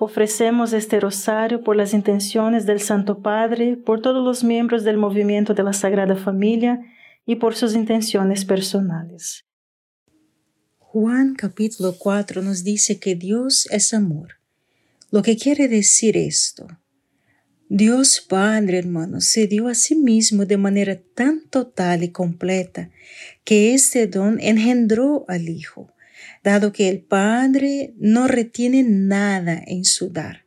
Ofrecemos este rosario por las intenciones del Santo Padre, por todos los miembros del movimiento de la Sagrada Familia y por sus intenciones personales. Juan capítulo 4 nos dice que Dios es amor. Lo que quiere decir esto. Dios Padre, hermano, se dio a sí mismo de manera tan total y completa que este don engendró al Hijo dado que el Padre no retiene nada en su dar.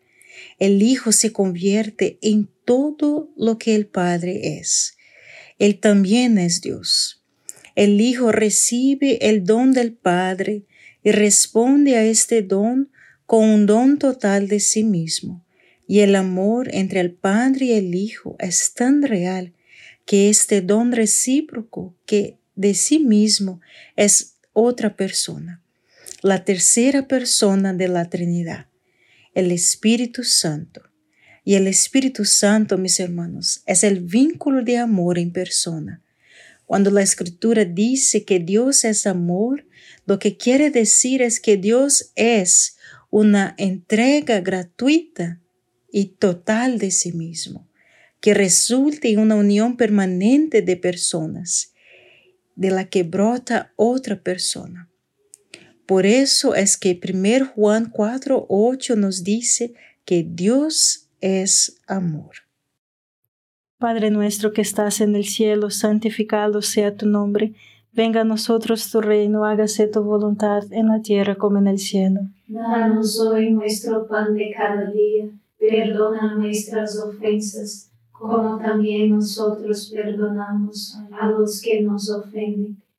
El Hijo se convierte en todo lo que el Padre es. Él también es Dios. El Hijo recibe el don del Padre y responde a este don con un don total de sí mismo. Y el amor entre el Padre y el Hijo es tan real que este don recíproco que de sí mismo es otra persona la tercera persona de la Trinidad, el Espíritu Santo. Y el Espíritu Santo, mis hermanos, es el vínculo de amor en persona. Cuando la Escritura dice que Dios es amor, lo que quiere decir es que Dios es una entrega gratuita y total de sí mismo, que resulta en una unión permanente de personas, de la que brota otra persona. Por eso es que 1 Juan 4, 8 nos dice que Dios es amor. Padre nuestro que estás en el cielo, santificado sea tu nombre. Venga a nosotros tu reino, hágase tu voluntad en la tierra como en el cielo. Danos hoy nuestro pan de cada día, perdona nuestras ofensas, como también nosotros perdonamos a los que nos ofenden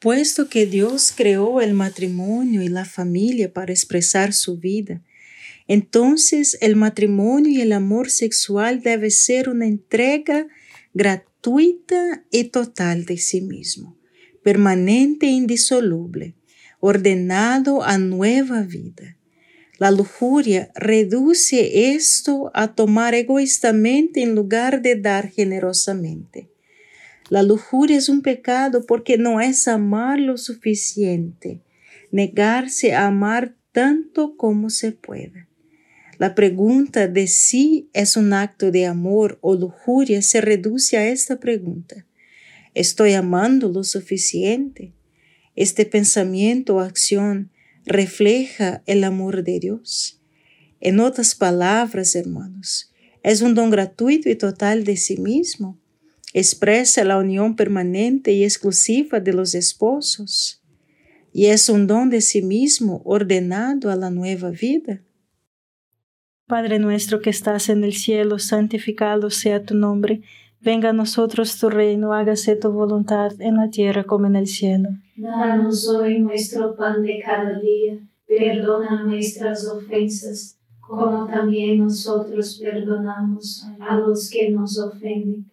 Puesto que Dios creó el matrimonio y la familia para expresar su vida, entonces el matrimonio y el amor sexual debe ser una entrega gratuita y total de sí mismo, permanente e indisoluble, ordenado a nueva vida. La lujuria reduce esto a tomar egoístamente en lugar de dar generosamente. La lujuria es un pecado porque no es amar lo suficiente, negarse a amar tanto como se pueda. La pregunta de si es un acto de amor o lujuria se reduce a esta pregunta. ¿Estoy amando lo suficiente? Este pensamiento o acción refleja el amor de Dios. En otras palabras, hermanos, es un don gratuito y total de sí mismo expresa la unión permanente y exclusiva de los esposos y es un don de sí mismo ordenado a la nueva vida. Padre nuestro que estás en el cielo, santificado sea tu nombre, venga a nosotros tu reino, hágase tu voluntad en la tierra como en el cielo. Danos hoy nuestro pan de cada día, perdona nuestras ofensas, como también nosotros perdonamos a los que nos ofenden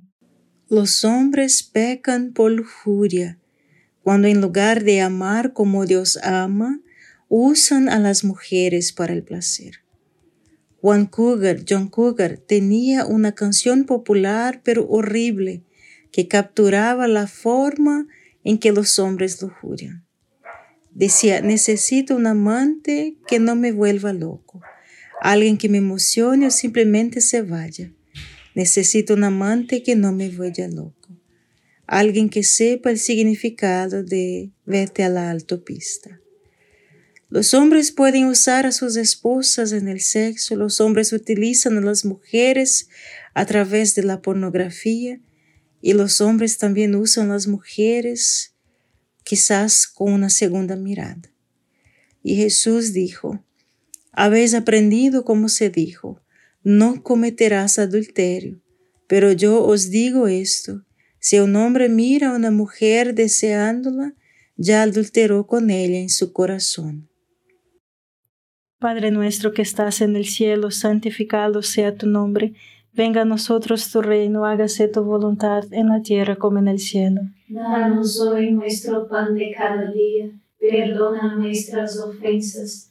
Los hombres pecan por lujuria cuando en lugar de amar como Dios ama, usan a las mujeres para el placer. Juan Cougar, John Cougar, tenía una canción popular pero horrible que capturaba la forma en que los hombres lujurian. Decía, necesito un amante que no me vuelva loco, alguien que me emocione o simplemente se vaya. Necesito un amante que no me vuelva loco, alguien que sepa el significado de vete a la autopista. Los hombres pueden usar a sus esposas en el sexo, los hombres utilizan a las mujeres a través de la pornografía y los hombres también usan a las mujeres quizás con una segunda mirada. Y Jesús dijo, habéis aprendido como se dijo, no cometerás adulterio, pero yo os digo esto, si un hombre mira a una mujer deseándola, ya adulteró con ella en su corazón. Padre nuestro que estás en el cielo, santificado sea tu nombre Venga a nosotros tu reino, hágase tu voluntad en la tierra como en el cielo. Danos hoy nuestro pan de cada día, perdona nuestras ofensas,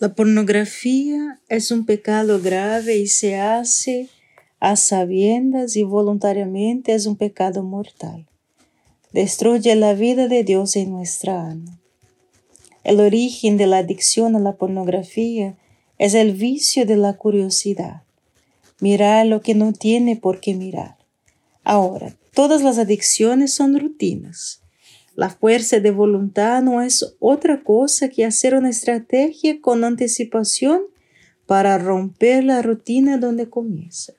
La pornografía es un pecado grave y se hace a sabiendas y voluntariamente es un pecado mortal. Destruye la vida de Dios en nuestra alma. El origen de la adicción a la pornografía es el vicio de la curiosidad. Mirar lo que no tiene por qué mirar. Ahora, todas las adicciones son rutinas. La fuerza de voluntad no es otra cosa que hacer una estrategia con anticipación para romper la rutina donde comienza.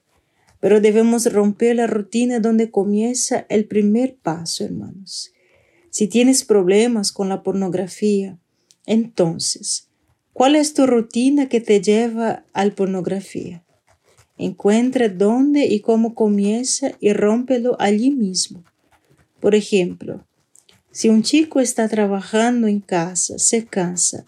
Pero debemos romper la rutina donde comienza el primer paso, hermanos. Si tienes problemas con la pornografía, entonces, ¿cuál es tu rutina que te lleva a la pornografía? Encuentra dónde y cómo comienza y rómpelo allí mismo. Por ejemplo, si un chico está trabajando en casa, se cansa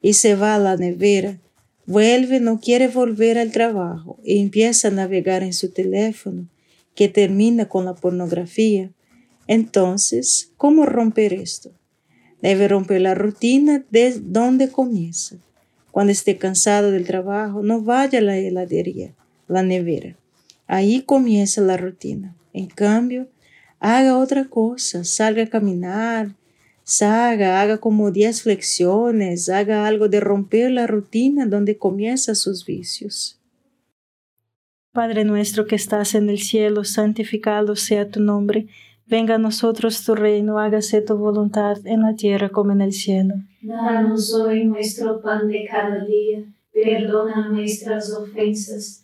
y se va a la nevera, vuelve, no quiere volver al trabajo y empieza a navegar en su teléfono, que termina con la pornografía, entonces, ¿cómo romper esto? Debe romper la rutina de donde comienza. Cuando esté cansado del trabajo, no vaya a la heladería la nevera. Ahí comienza la rutina. En cambio, haga otra cosa, salga a caminar, salga, haga como 10 flexiones, haga algo de romper la rutina donde comienza sus vicios. Padre nuestro que estás en el cielo, santificado sea tu nombre. Venga a nosotros tu reino, hágase tu voluntad en la tierra como en el cielo. Danos hoy nuestro pan de cada día, perdona nuestras ofensas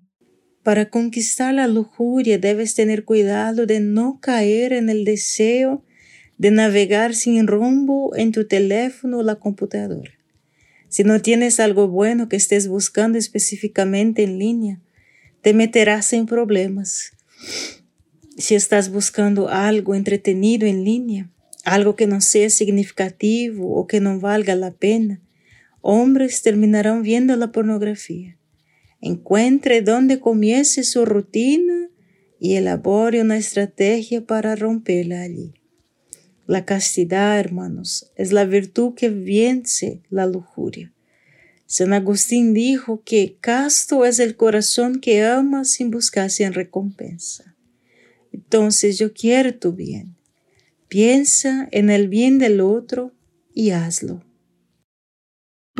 Para conquistar la lujuria debes tener cuidado de no caer en el deseo de navegar sin rumbo en tu teléfono o la computadora. Si no tienes algo bueno que estés buscando específicamente en línea, te meterás en problemas. Si estás buscando algo entretenido en línea, algo que no sea significativo o que no valga la pena, hombres terminarán viendo la pornografía. Encuentre dónde comience su rutina y elabore una estrategia para romperla allí. La castidad, hermanos, es la virtud que vence la lujuria. San Agustín dijo que casto es el corazón que ama sin buscar sin recompensa. Entonces yo quiero tu bien. Piensa en el bien del otro y hazlo.